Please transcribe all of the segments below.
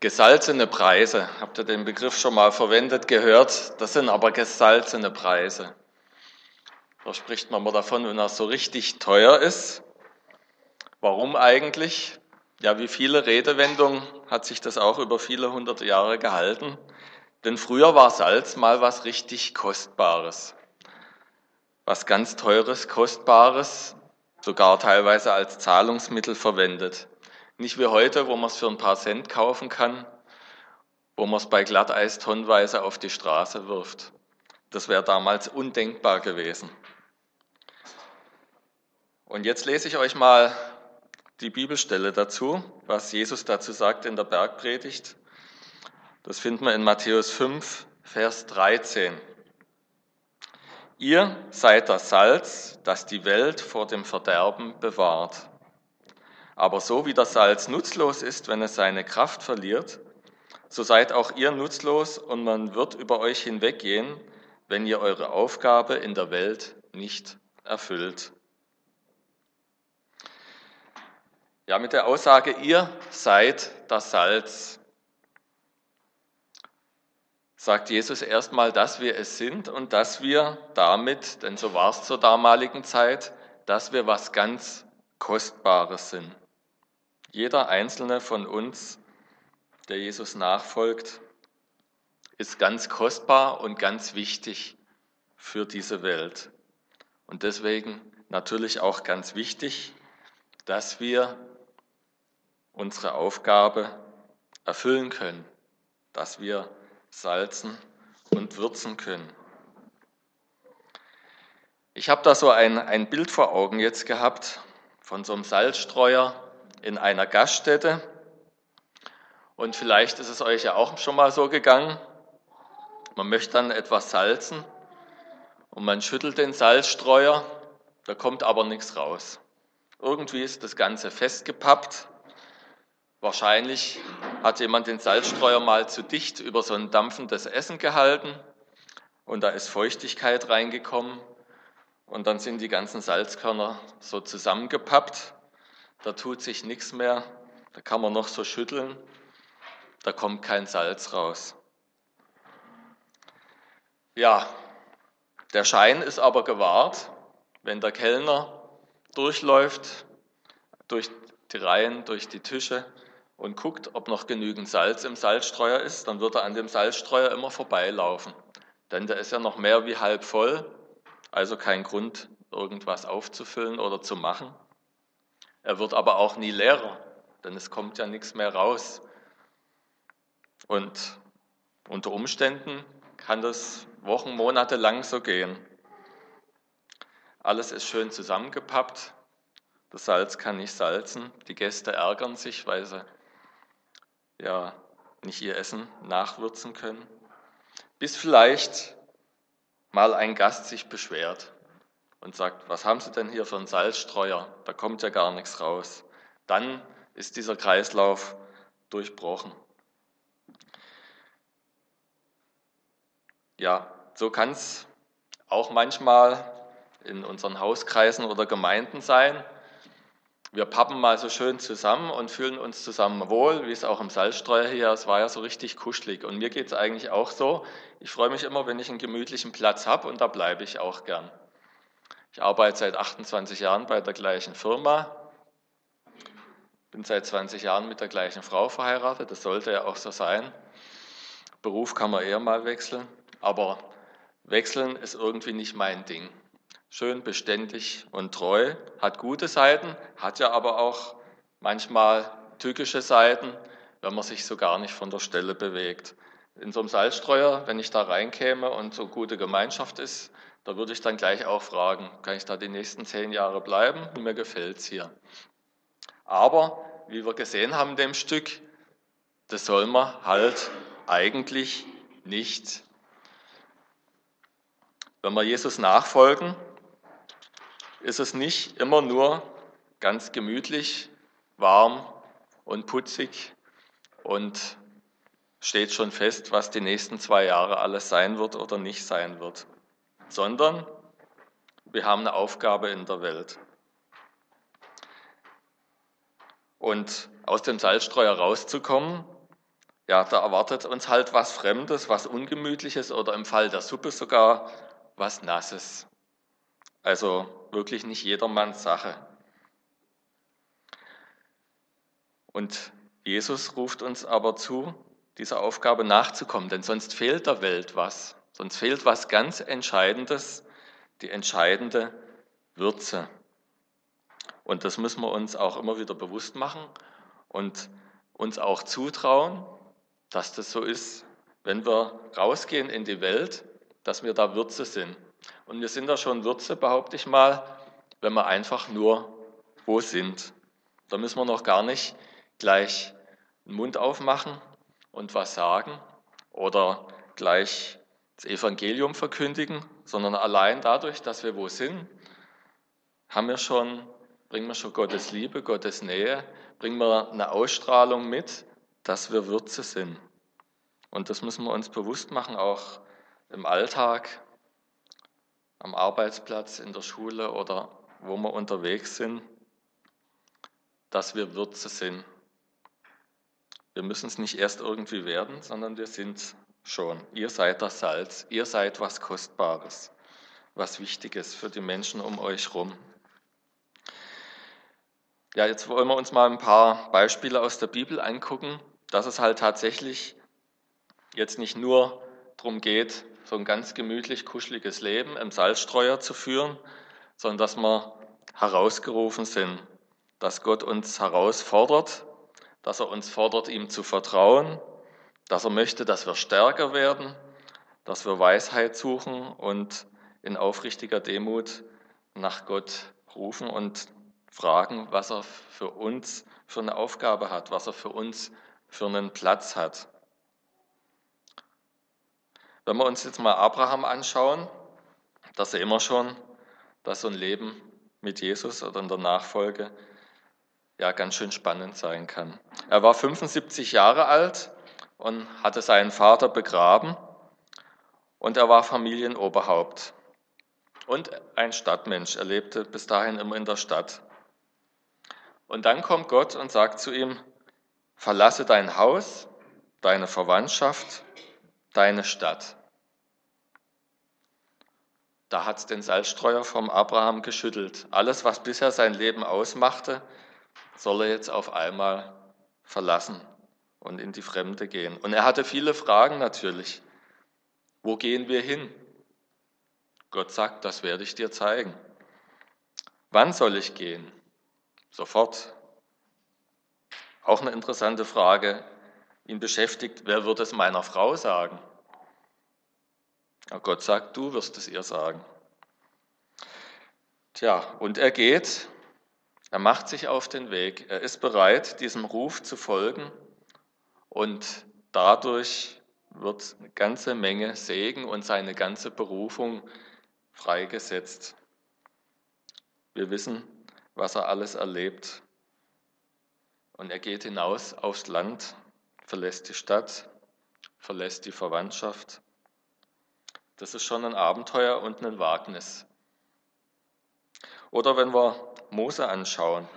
Gesalzene Preise. Habt ihr den Begriff schon mal verwendet, gehört? Das sind aber gesalzene Preise. Da spricht man mal davon, wenn er so richtig teuer ist. Warum eigentlich? Ja, wie viele Redewendungen hat sich das auch über viele hundert Jahre gehalten. Denn früher war Salz mal was richtig Kostbares. Was ganz Teures, Kostbares, sogar teilweise als Zahlungsmittel verwendet. Nicht wie heute, wo man es für ein paar Cent kaufen kann, wo man es bei Glatteis tonnenweise auf die Straße wirft. Das wäre damals undenkbar gewesen. Und jetzt lese ich euch mal die Bibelstelle dazu, was Jesus dazu sagt in der Bergpredigt. Das finden wir in Matthäus 5, Vers 13. Ihr seid das Salz, das die Welt vor dem Verderben bewahrt. Aber so wie das Salz nutzlos ist, wenn es seine Kraft verliert, so seid auch ihr nutzlos und man wird über euch hinweggehen, wenn ihr eure Aufgabe in der Welt nicht erfüllt. Ja, mit der Aussage, ihr seid das Salz, sagt Jesus erstmal, dass wir es sind und dass wir damit, denn so war es zur damaligen Zeit, dass wir was ganz Kostbares sind. Jeder einzelne von uns, der Jesus nachfolgt, ist ganz kostbar und ganz wichtig für diese Welt. Und deswegen natürlich auch ganz wichtig, dass wir unsere Aufgabe erfüllen können, dass wir salzen und würzen können. Ich habe da so ein, ein Bild vor Augen jetzt gehabt von so einem Salzstreuer in einer Gaststätte. Und vielleicht ist es euch ja auch schon mal so gegangen. Man möchte dann etwas salzen und man schüttelt den Salzstreuer, da kommt aber nichts raus. Irgendwie ist das Ganze festgepappt Wahrscheinlich hat jemand den Salzstreuer mal zu dicht über so ein dampfendes Essen gehalten und da ist Feuchtigkeit reingekommen und dann sind die ganzen Salzkörner so zusammengepappt. Da tut sich nichts mehr, da kann man noch so schütteln, da kommt kein Salz raus. Ja, der Schein ist aber gewahrt, wenn der Kellner durchläuft, durch die Reihen, durch die Tische und guckt, ob noch genügend Salz im Salzstreuer ist, dann wird er an dem Salzstreuer immer vorbeilaufen. Denn der ist ja noch mehr wie halb voll, also kein Grund, irgendwas aufzufüllen oder zu machen. Er wird aber auch nie leerer, denn es kommt ja nichts mehr raus. Und unter Umständen kann das Wochen, Monate lang so gehen. Alles ist schön zusammengepappt. Das Salz kann nicht salzen. Die Gäste ärgern sich, weil sie ja nicht ihr Essen nachwürzen können, bis vielleicht mal ein Gast sich beschwert und sagt, was haben Sie denn hier für einen Salzstreuer? Da kommt ja gar nichts raus. Dann ist dieser Kreislauf durchbrochen. Ja, so kann es auch manchmal in unseren Hauskreisen oder Gemeinden sein, wir pappen mal so schön zusammen und fühlen uns zusammen wohl, wie es auch im Salzstreuer hier, es war ja so richtig kuschelig. Und mir geht es eigentlich auch so. Ich freue mich immer, wenn ich einen gemütlichen Platz habe und da bleibe ich auch gern. Ich arbeite seit 28 Jahren bei der gleichen Firma, bin seit 20 Jahren mit der gleichen Frau verheiratet, das sollte ja auch so sein. Beruf kann man eher mal wechseln, aber wechseln ist irgendwie nicht mein Ding schön beständig und treu, hat gute Seiten, hat ja aber auch manchmal tückische Seiten, wenn man sich so gar nicht von der Stelle bewegt. In so einem Salzstreuer, wenn ich da reinkäme und so gute Gemeinschaft ist, da würde ich dann gleich auch fragen, kann ich da die nächsten zehn Jahre bleiben? Mir gefällt es hier. Aber, wie wir gesehen haben in dem Stück, das soll man halt eigentlich nicht. Wenn wir Jesus nachfolgen, ist es nicht immer nur ganz gemütlich, warm und putzig und steht schon fest, was die nächsten zwei Jahre alles sein wird oder nicht sein wird, sondern wir haben eine Aufgabe in der Welt. Und aus dem Salzstreuer rauszukommen, ja, da erwartet uns halt was Fremdes, was Ungemütliches oder im Fall der Suppe sogar was Nasses. Also wirklich nicht jedermanns Sache. Und Jesus ruft uns aber zu, dieser Aufgabe nachzukommen, denn sonst fehlt der Welt was. Sonst fehlt was ganz Entscheidendes, die entscheidende Würze. Und das müssen wir uns auch immer wieder bewusst machen und uns auch zutrauen, dass das so ist, wenn wir rausgehen in die Welt, dass wir da Würze sind. Und wir sind da schon Würze, behaupte ich mal, wenn wir einfach nur wo sind. Da müssen wir noch gar nicht gleich den Mund aufmachen und was sagen oder gleich das Evangelium verkündigen, sondern allein dadurch, dass wir wo sind, haben wir schon, bringen wir schon Gottes Liebe, Gottes Nähe, bringen wir eine Ausstrahlung mit, dass wir Würze sind. Und das müssen wir uns bewusst machen, auch im Alltag, am Arbeitsplatz, in der Schule oder wo wir unterwegs sind, dass wir Würze sind. Wir müssen es nicht erst irgendwie werden, sondern wir sind schon. Ihr seid das Salz, ihr seid was Kostbares, was Wichtiges für die Menschen um euch herum. Ja, jetzt wollen wir uns mal ein paar Beispiele aus der Bibel angucken, dass es halt tatsächlich jetzt nicht nur darum geht, so ein ganz gemütlich, kuscheliges Leben im Salzstreuer zu führen, sondern dass wir herausgerufen sind, dass Gott uns herausfordert, dass er uns fordert, ihm zu vertrauen, dass er möchte, dass wir stärker werden, dass wir Weisheit suchen und in aufrichtiger Demut nach Gott rufen und fragen, was er für uns für eine Aufgabe hat, was er für uns für einen Platz hat. Wenn wir uns jetzt mal Abraham anschauen, da sehen wir schon, dass so ein Leben mit Jesus oder in der Nachfolge ja ganz schön spannend sein kann. Er war 75 Jahre alt und hatte seinen Vater begraben und er war Familienoberhaupt und ein Stadtmensch. Er lebte bis dahin immer in der Stadt. Und dann kommt Gott und sagt zu ihm, verlasse dein Haus, deine Verwandtschaft, deine Stadt. Da hat es den Salzstreuer vom Abraham geschüttelt. Alles, was bisher sein Leben ausmachte, soll er jetzt auf einmal verlassen und in die Fremde gehen. Und er hatte viele Fragen natürlich. Wo gehen wir hin? Gott sagt, das werde ich dir zeigen. Wann soll ich gehen? Sofort. Auch eine interessante Frage. Ihn beschäftigt, wer wird es meiner Frau sagen? Gott sagt, du wirst es ihr sagen. Tja, und er geht, er macht sich auf den Weg, er ist bereit, diesem Ruf zu folgen und dadurch wird eine ganze Menge Segen und seine ganze Berufung freigesetzt. Wir wissen, was er alles erlebt. Und er geht hinaus aufs Land, verlässt die Stadt, verlässt die Verwandtschaft. Das ist schon ein Abenteuer und ein Wagnis. Oder wenn wir Mose anschauen,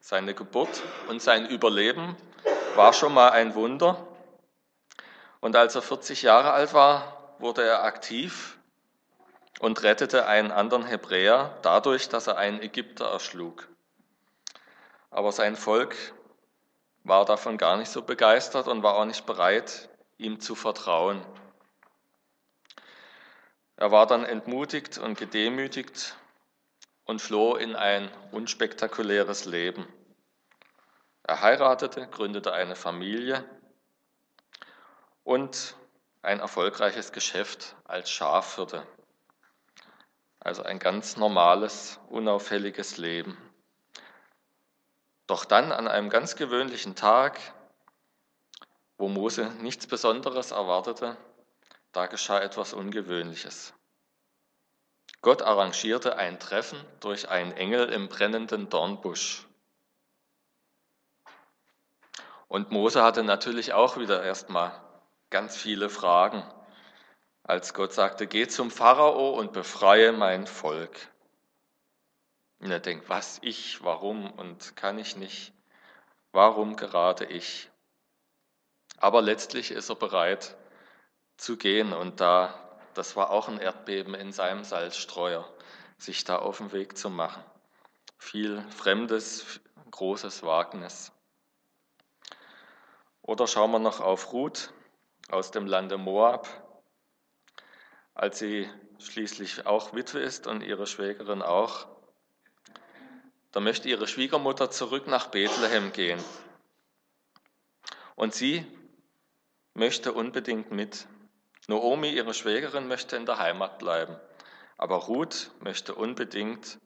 seine Geburt und sein Überleben war schon mal ein Wunder. Und als er 40 Jahre alt war, wurde er aktiv und rettete einen anderen Hebräer dadurch, dass er einen Ägypter erschlug. Aber sein Volk war davon gar nicht so begeistert und war auch nicht bereit, ihm zu vertrauen. Er war dann entmutigt und gedemütigt und floh in ein unspektakuläres Leben. Er heiratete, gründete eine Familie und ein erfolgreiches Geschäft als Schafhirte. Also ein ganz normales, unauffälliges Leben. Doch dann an einem ganz gewöhnlichen Tag, wo Mose nichts Besonderes erwartete, da geschah etwas Ungewöhnliches. Gott arrangierte ein Treffen durch einen Engel im brennenden Dornbusch. Und Mose hatte natürlich auch wieder erstmal ganz viele Fragen, als Gott sagte, geh zum Pharao und befreie mein Volk. Und er denkt, was ich, warum und kann ich nicht? Warum gerade ich? Aber letztlich ist er bereit zu gehen und da, das war auch ein Erdbeben in seinem Salzstreuer, sich da auf den Weg zu machen. Viel Fremdes, großes Wagnis. Oder schauen wir noch auf Ruth aus dem Lande Moab, als sie schließlich auch Witwe ist und ihre Schwägerin auch. Da möchte ihre Schwiegermutter zurück nach Bethlehem gehen. Und sie möchte unbedingt mit. Noomi, ihre Schwägerin, möchte in der Heimat bleiben. Aber Ruth möchte unbedingt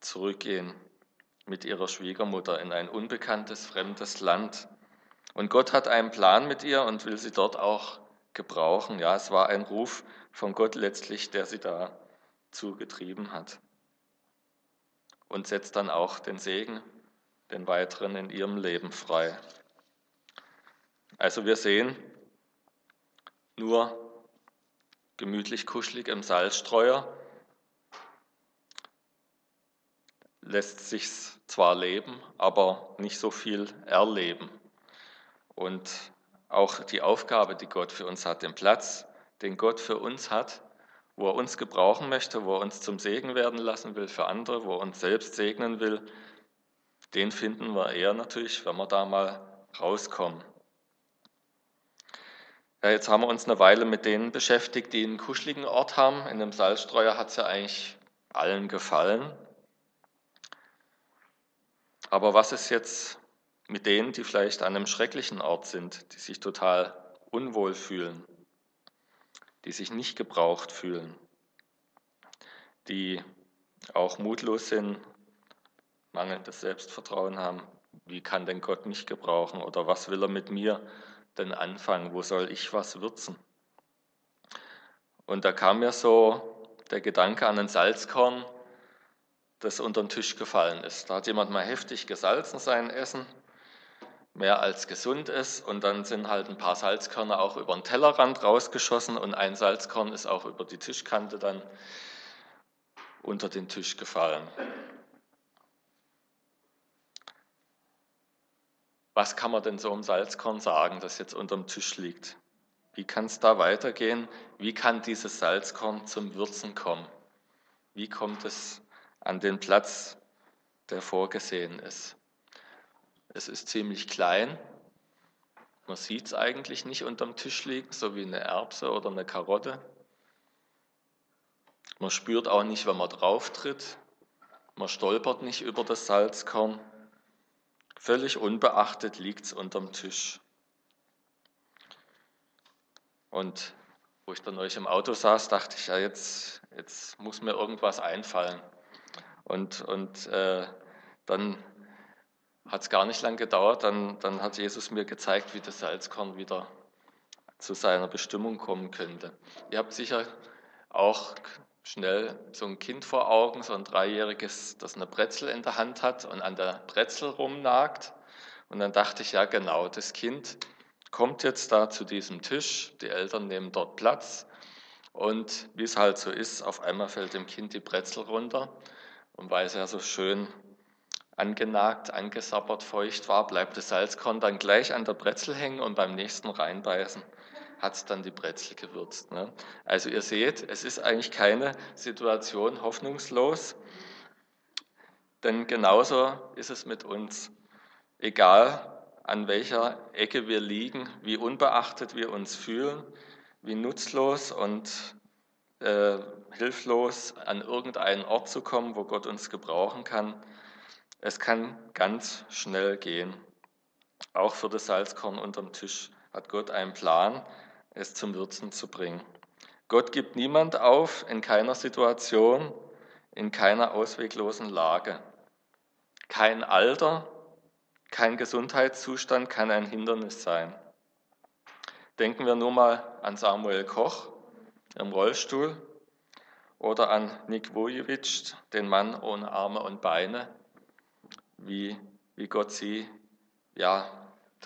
zurückgehen mit ihrer Schwiegermutter in ein unbekanntes, fremdes Land. Und Gott hat einen Plan mit ihr und will sie dort auch gebrauchen. Ja, es war ein Ruf von Gott letztlich, der sie da zugetrieben hat. Und setzt dann auch den Segen, den weiteren in ihrem Leben frei. Also wir sehen, nur gemütlich kuschelig im Salzstreuer lässt sich zwar leben, aber nicht so viel erleben. Und auch die Aufgabe, die Gott für uns hat, den Platz, den Gott für uns hat, wo er uns gebrauchen möchte, wo er uns zum Segen werden lassen will für andere, wo er uns selbst segnen will, den finden wir eher natürlich, wenn wir da mal rauskommen. Ja, jetzt haben wir uns eine Weile mit denen beschäftigt, die einen kuscheligen Ort haben. In dem Salzstreuer hat es ja eigentlich allen gefallen. Aber was ist jetzt mit denen, die vielleicht an einem schrecklichen Ort sind, die sich total unwohl fühlen, die sich nicht gebraucht fühlen, die auch mutlos sind, mangelndes Selbstvertrauen haben. Wie kann denn Gott mich gebrauchen oder was will er mit mir denn anfangen? Wo soll ich was würzen? Und da kam mir so der Gedanke an ein Salzkorn, das unter den Tisch gefallen ist. Da hat jemand mal heftig gesalzen sein Essen mehr als gesund ist. Und dann sind halt ein paar Salzkörner auch über den Tellerrand rausgeschossen und ein Salzkorn ist auch über die Tischkante dann unter den Tisch gefallen. Was kann man denn so um Salzkorn sagen, das jetzt unter dem Tisch liegt? Wie kann es da weitergehen? Wie kann dieses Salzkorn zum Würzen kommen? Wie kommt es an den Platz, der vorgesehen ist? Es ist ziemlich klein. Man sieht es eigentlich nicht unterm Tisch liegen, so wie eine Erbse oder eine Karotte. Man spürt auch nicht, wenn man drauf tritt. Man stolpert nicht über das Salzkorn. Völlig unbeachtet liegt es unterm Tisch. Und wo ich dann euch im Auto saß, dachte ich, ja, jetzt, jetzt muss mir irgendwas einfallen. Und, und äh, dann hat es gar nicht lang gedauert, dann, dann hat Jesus mir gezeigt, wie das Salzkorn wieder zu seiner Bestimmung kommen könnte. Ihr habt sicher auch schnell so ein Kind vor Augen, so ein Dreijähriges, das eine Brezel in der Hand hat und an der Brezel rumnagt. Und dann dachte ich, ja genau, das Kind kommt jetzt da zu diesem Tisch, die Eltern nehmen dort Platz und wie es halt so ist, auf einmal fällt dem Kind die Brezel runter und weil es ja so schön angenagt, angesabbert, feucht war, bleibt das Salzkorn dann gleich an der Brezel hängen und beim nächsten reinbeißen hat es dann die Brezel gewürzt. Ne? Also ihr seht, es ist eigentlich keine Situation hoffnungslos, denn genauso ist es mit uns. Egal an welcher Ecke wir liegen, wie unbeachtet wir uns fühlen, wie nutzlos und äh, hilflos an irgendeinen Ort zu kommen, wo Gott uns gebrauchen kann, es kann ganz schnell gehen. Auch für das Salzkorn unterm Tisch hat Gott einen Plan, es zum Würzen zu bringen. Gott gibt niemand auf in keiner Situation, in keiner ausweglosen Lage. Kein Alter, kein Gesundheitszustand kann ein Hindernis sein. Denken wir nur mal an Samuel Koch im Rollstuhl oder an Nick Vujicic, den Mann ohne Arme und Beine, wie, wie Gott sie ja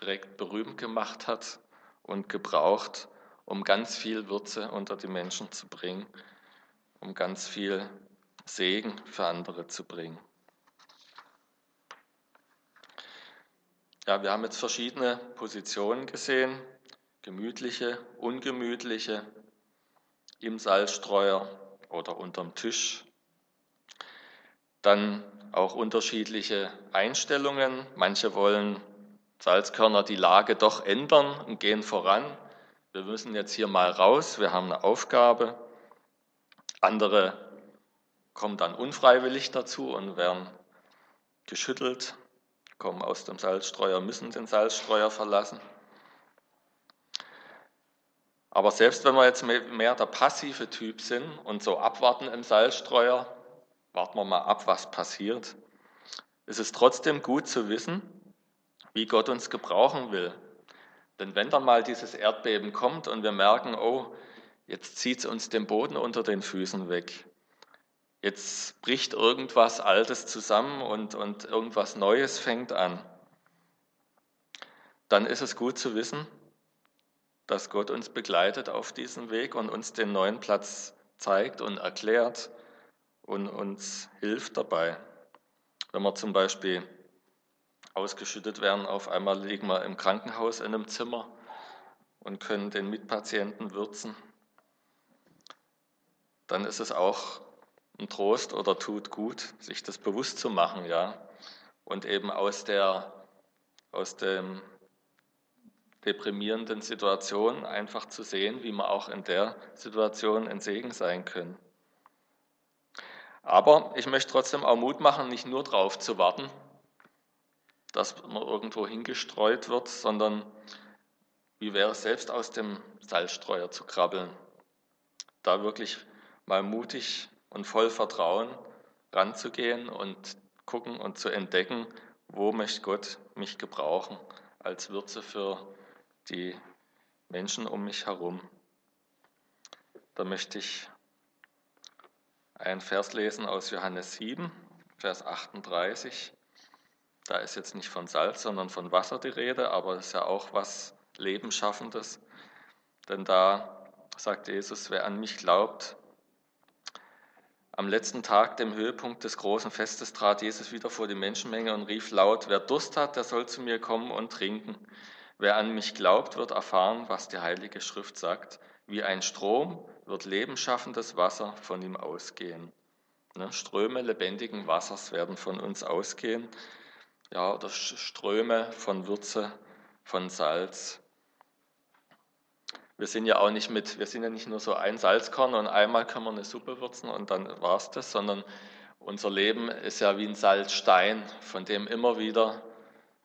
direkt berühmt gemacht hat und gebraucht, um ganz viel Würze unter die Menschen zu bringen, um ganz viel Segen für andere zu bringen. Ja, wir haben jetzt verschiedene Positionen gesehen, gemütliche, ungemütliche, im Salzstreuer oder unterm Tisch. Dann auch unterschiedliche Einstellungen. Manche wollen Salzkörner die Lage doch ändern und gehen voran. Wir müssen jetzt hier mal raus, wir haben eine Aufgabe. Andere kommen dann unfreiwillig dazu und werden geschüttelt, kommen aus dem Salzstreuer, müssen den Salzstreuer verlassen. Aber selbst wenn wir jetzt mehr der passive Typ sind und so abwarten im Salzstreuer, warten wir mal ab, was passiert, ist es trotzdem gut zu wissen, wie Gott uns gebrauchen will. Denn wenn dann mal dieses Erdbeben kommt und wir merken, oh, jetzt zieht es uns den Boden unter den Füßen weg, jetzt bricht irgendwas Altes zusammen und, und irgendwas Neues fängt an, dann ist es gut zu wissen, dass Gott uns begleitet auf diesem Weg und uns den neuen Platz zeigt und erklärt und uns hilft dabei. Wenn wir zum Beispiel ausgeschüttet werden, auf einmal liegen wir im Krankenhaus in einem Zimmer und können den Mitpatienten würzen, dann ist es auch ein Trost oder tut gut, sich das bewusst zu machen, ja, und eben aus der aus dem deprimierenden Situation einfach zu sehen, wie wir auch in der Situation ein Segen sein können. Aber ich möchte trotzdem auch Mut machen, nicht nur darauf zu warten, dass man irgendwo hingestreut wird, sondern wie wäre es selbst aus dem Salzstreuer zu krabbeln, da wirklich mal mutig und voll Vertrauen ranzugehen und gucken und zu entdecken, wo möchte Gott mich gebrauchen als Würze für die Menschen um mich herum. Da möchte ich einen Vers lesen aus Johannes 7, Vers 38. Da ist jetzt nicht von Salz, sondern von Wasser die Rede, aber es ist ja auch was Lebenschaffendes. Denn da sagt Jesus, wer an mich glaubt, am letzten Tag, dem Höhepunkt des großen Festes, trat Jesus wieder vor die Menschenmenge und rief laut, wer Durst hat, der soll zu mir kommen und trinken. Wer an mich glaubt, wird erfahren, was die Heilige Schrift sagt. Wie ein Strom wird lebensschaffendes Wasser von ihm ausgehen. Ne? Ströme lebendigen Wassers werden von uns ausgehen. Ja, oder Ströme von Würze, von Salz. Wir sind ja auch nicht mit, wir sind ja nicht nur so ein Salzkorn und einmal können wir eine Suppe würzen und dann war es das, sondern unser Leben ist ja wie ein Salzstein, von dem immer wieder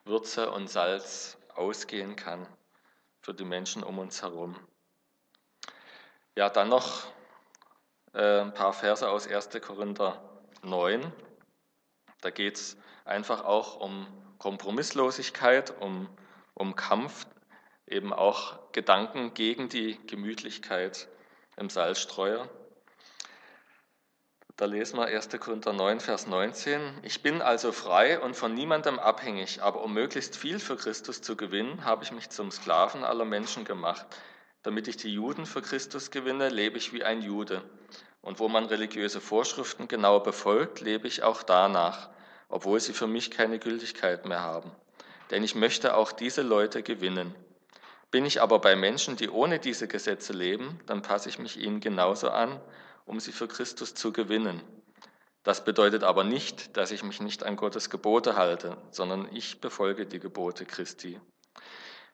Würze und Salz ausgehen kann für die Menschen um uns herum. Ja, dann noch äh, ein paar Verse aus 1. Korinther 9. Da geht es einfach auch um Kompromisslosigkeit, um, um Kampf, eben auch Gedanken gegen die Gemütlichkeit im Salzstreuer. Da lesen wir 1. Korinther 9, Vers 19. Ich bin also frei und von niemandem abhängig, aber um möglichst viel für Christus zu gewinnen, habe ich mich zum Sklaven aller Menschen gemacht. Damit ich die Juden für Christus gewinne, lebe ich wie ein Jude. Und wo man religiöse Vorschriften genau befolgt, lebe ich auch danach, obwohl sie für mich keine Gültigkeit mehr haben. Denn ich möchte auch diese Leute gewinnen. Bin ich aber bei Menschen, die ohne diese Gesetze leben, dann passe ich mich ihnen genauso an um sie für Christus zu gewinnen. Das bedeutet aber nicht, dass ich mich nicht an Gottes Gebote halte, sondern ich befolge die Gebote Christi.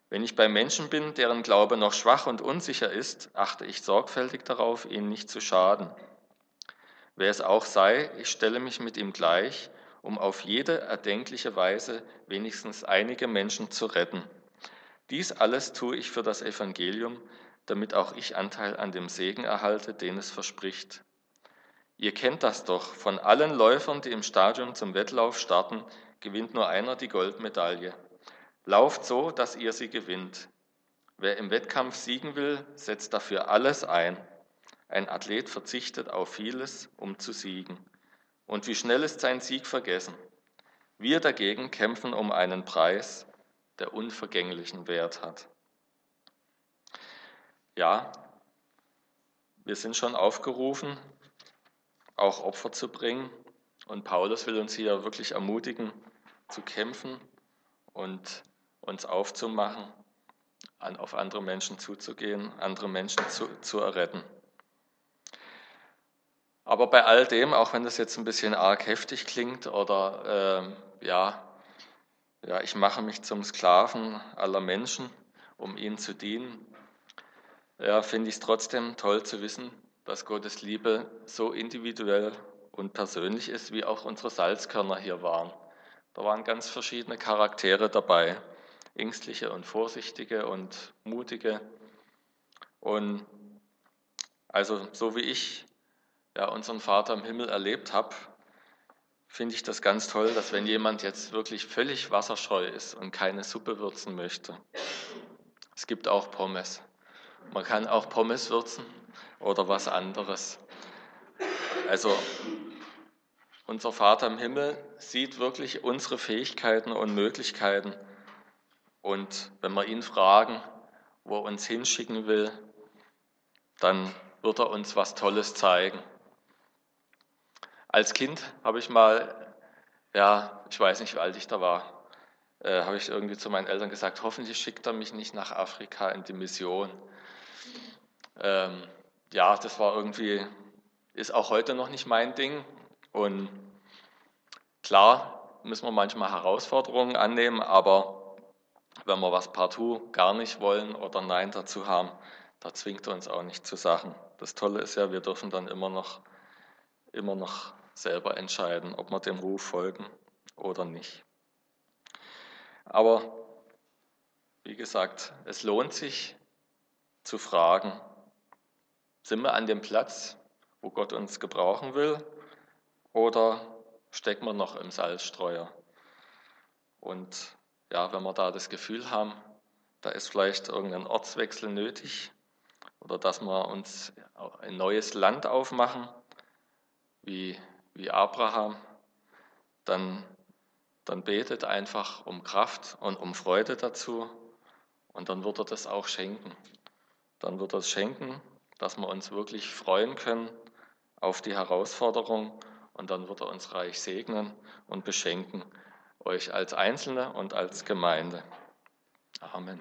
Wenn ich bei Menschen bin, deren Glaube noch schwach und unsicher ist, achte ich sorgfältig darauf, ihnen nicht zu schaden. Wer es auch sei, ich stelle mich mit ihm gleich, um auf jede erdenkliche Weise wenigstens einige Menschen zu retten. Dies alles tue ich für das Evangelium, damit auch ich Anteil an dem Segen erhalte, den es verspricht. Ihr kennt das doch, von allen Läufern, die im Stadion zum Wettlauf starten, gewinnt nur einer die Goldmedaille. Lauft so, dass ihr sie gewinnt. Wer im Wettkampf siegen will, setzt dafür alles ein. Ein Athlet verzichtet auf vieles, um zu siegen. Und wie schnell ist sein Sieg vergessen? Wir dagegen kämpfen um einen Preis, der unvergänglichen Wert hat ja, wir sind schon aufgerufen, auch Opfer zu bringen. Und Paulus will uns hier wirklich ermutigen, zu kämpfen und uns aufzumachen, an, auf andere Menschen zuzugehen, andere Menschen zu, zu erretten. Aber bei all dem, auch wenn das jetzt ein bisschen arg heftig klingt oder äh, ja, ja, ich mache mich zum Sklaven aller Menschen, um ihnen zu dienen, ja, finde ich es trotzdem toll zu wissen, dass Gottes Liebe so individuell und persönlich ist, wie auch unsere Salzkörner hier waren. Da waren ganz verschiedene Charaktere dabei, ängstliche und vorsichtige und mutige. Und also so wie ich ja, unseren Vater im Himmel erlebt habe, finde ich das ganz toll, dass wenn jemand jetzt wirklich völlig wasserscheu ist und keine Suppe würzen möchte, es gibt auch Pommes. Man kann auch Pommes würzen oder was anderes. Also unser Vater im Himmel sieht wirklich unsere Fähigkeiten und Möglichkeiten. Und wenn wir ihn fragen, wo er uns hinschicken will, dann wird er uns was Tolles zeigen. Als Kind habe ich mal, ja, ich weiß nicht, wie alt ich da war, äh, habe ich irgendwie zu meinen Eltern gesagt, hoffentlich schickt er mich nicht nach Afrika in die Mission. Ähm, ja, das war irgendwie, ist auch heute noch nicht mein Ding. Und klar müssen wir manchmal Herausforderungen annehmen, aber wenn wir was partout gar nicht wollen oder Nein dazu haben, da zwingt er uns auch nicht zu Sachen. Das Tolle ist ja, wir dürfen dann immer noch, immer noch selber entscheiden, ob wir dem Ruf folgen oder nicht. Aber wie gesagt, es lohnt sich zu fragen, sind wir an dem Platz, wo Gott uns gebrauchen will, oder stecken wir noch im Salzstreuer? Und ja, wenn wir da das Gefühl haben, da ist vielleicht irgendein Ortswechsel nötig oder dass wir uns ein neues Land aufmachen, wie, wie Abraham, dann, dann betet einfach um Kraft und um Freude dazu und dann wird er das auch schenken. Dann wird er es schenken, dass wir uns wirklich freuen können auf die Herausforderung und dann wird er uns reich segnen und beschenken, euch als Einzelne und als Gemeinde. Amen.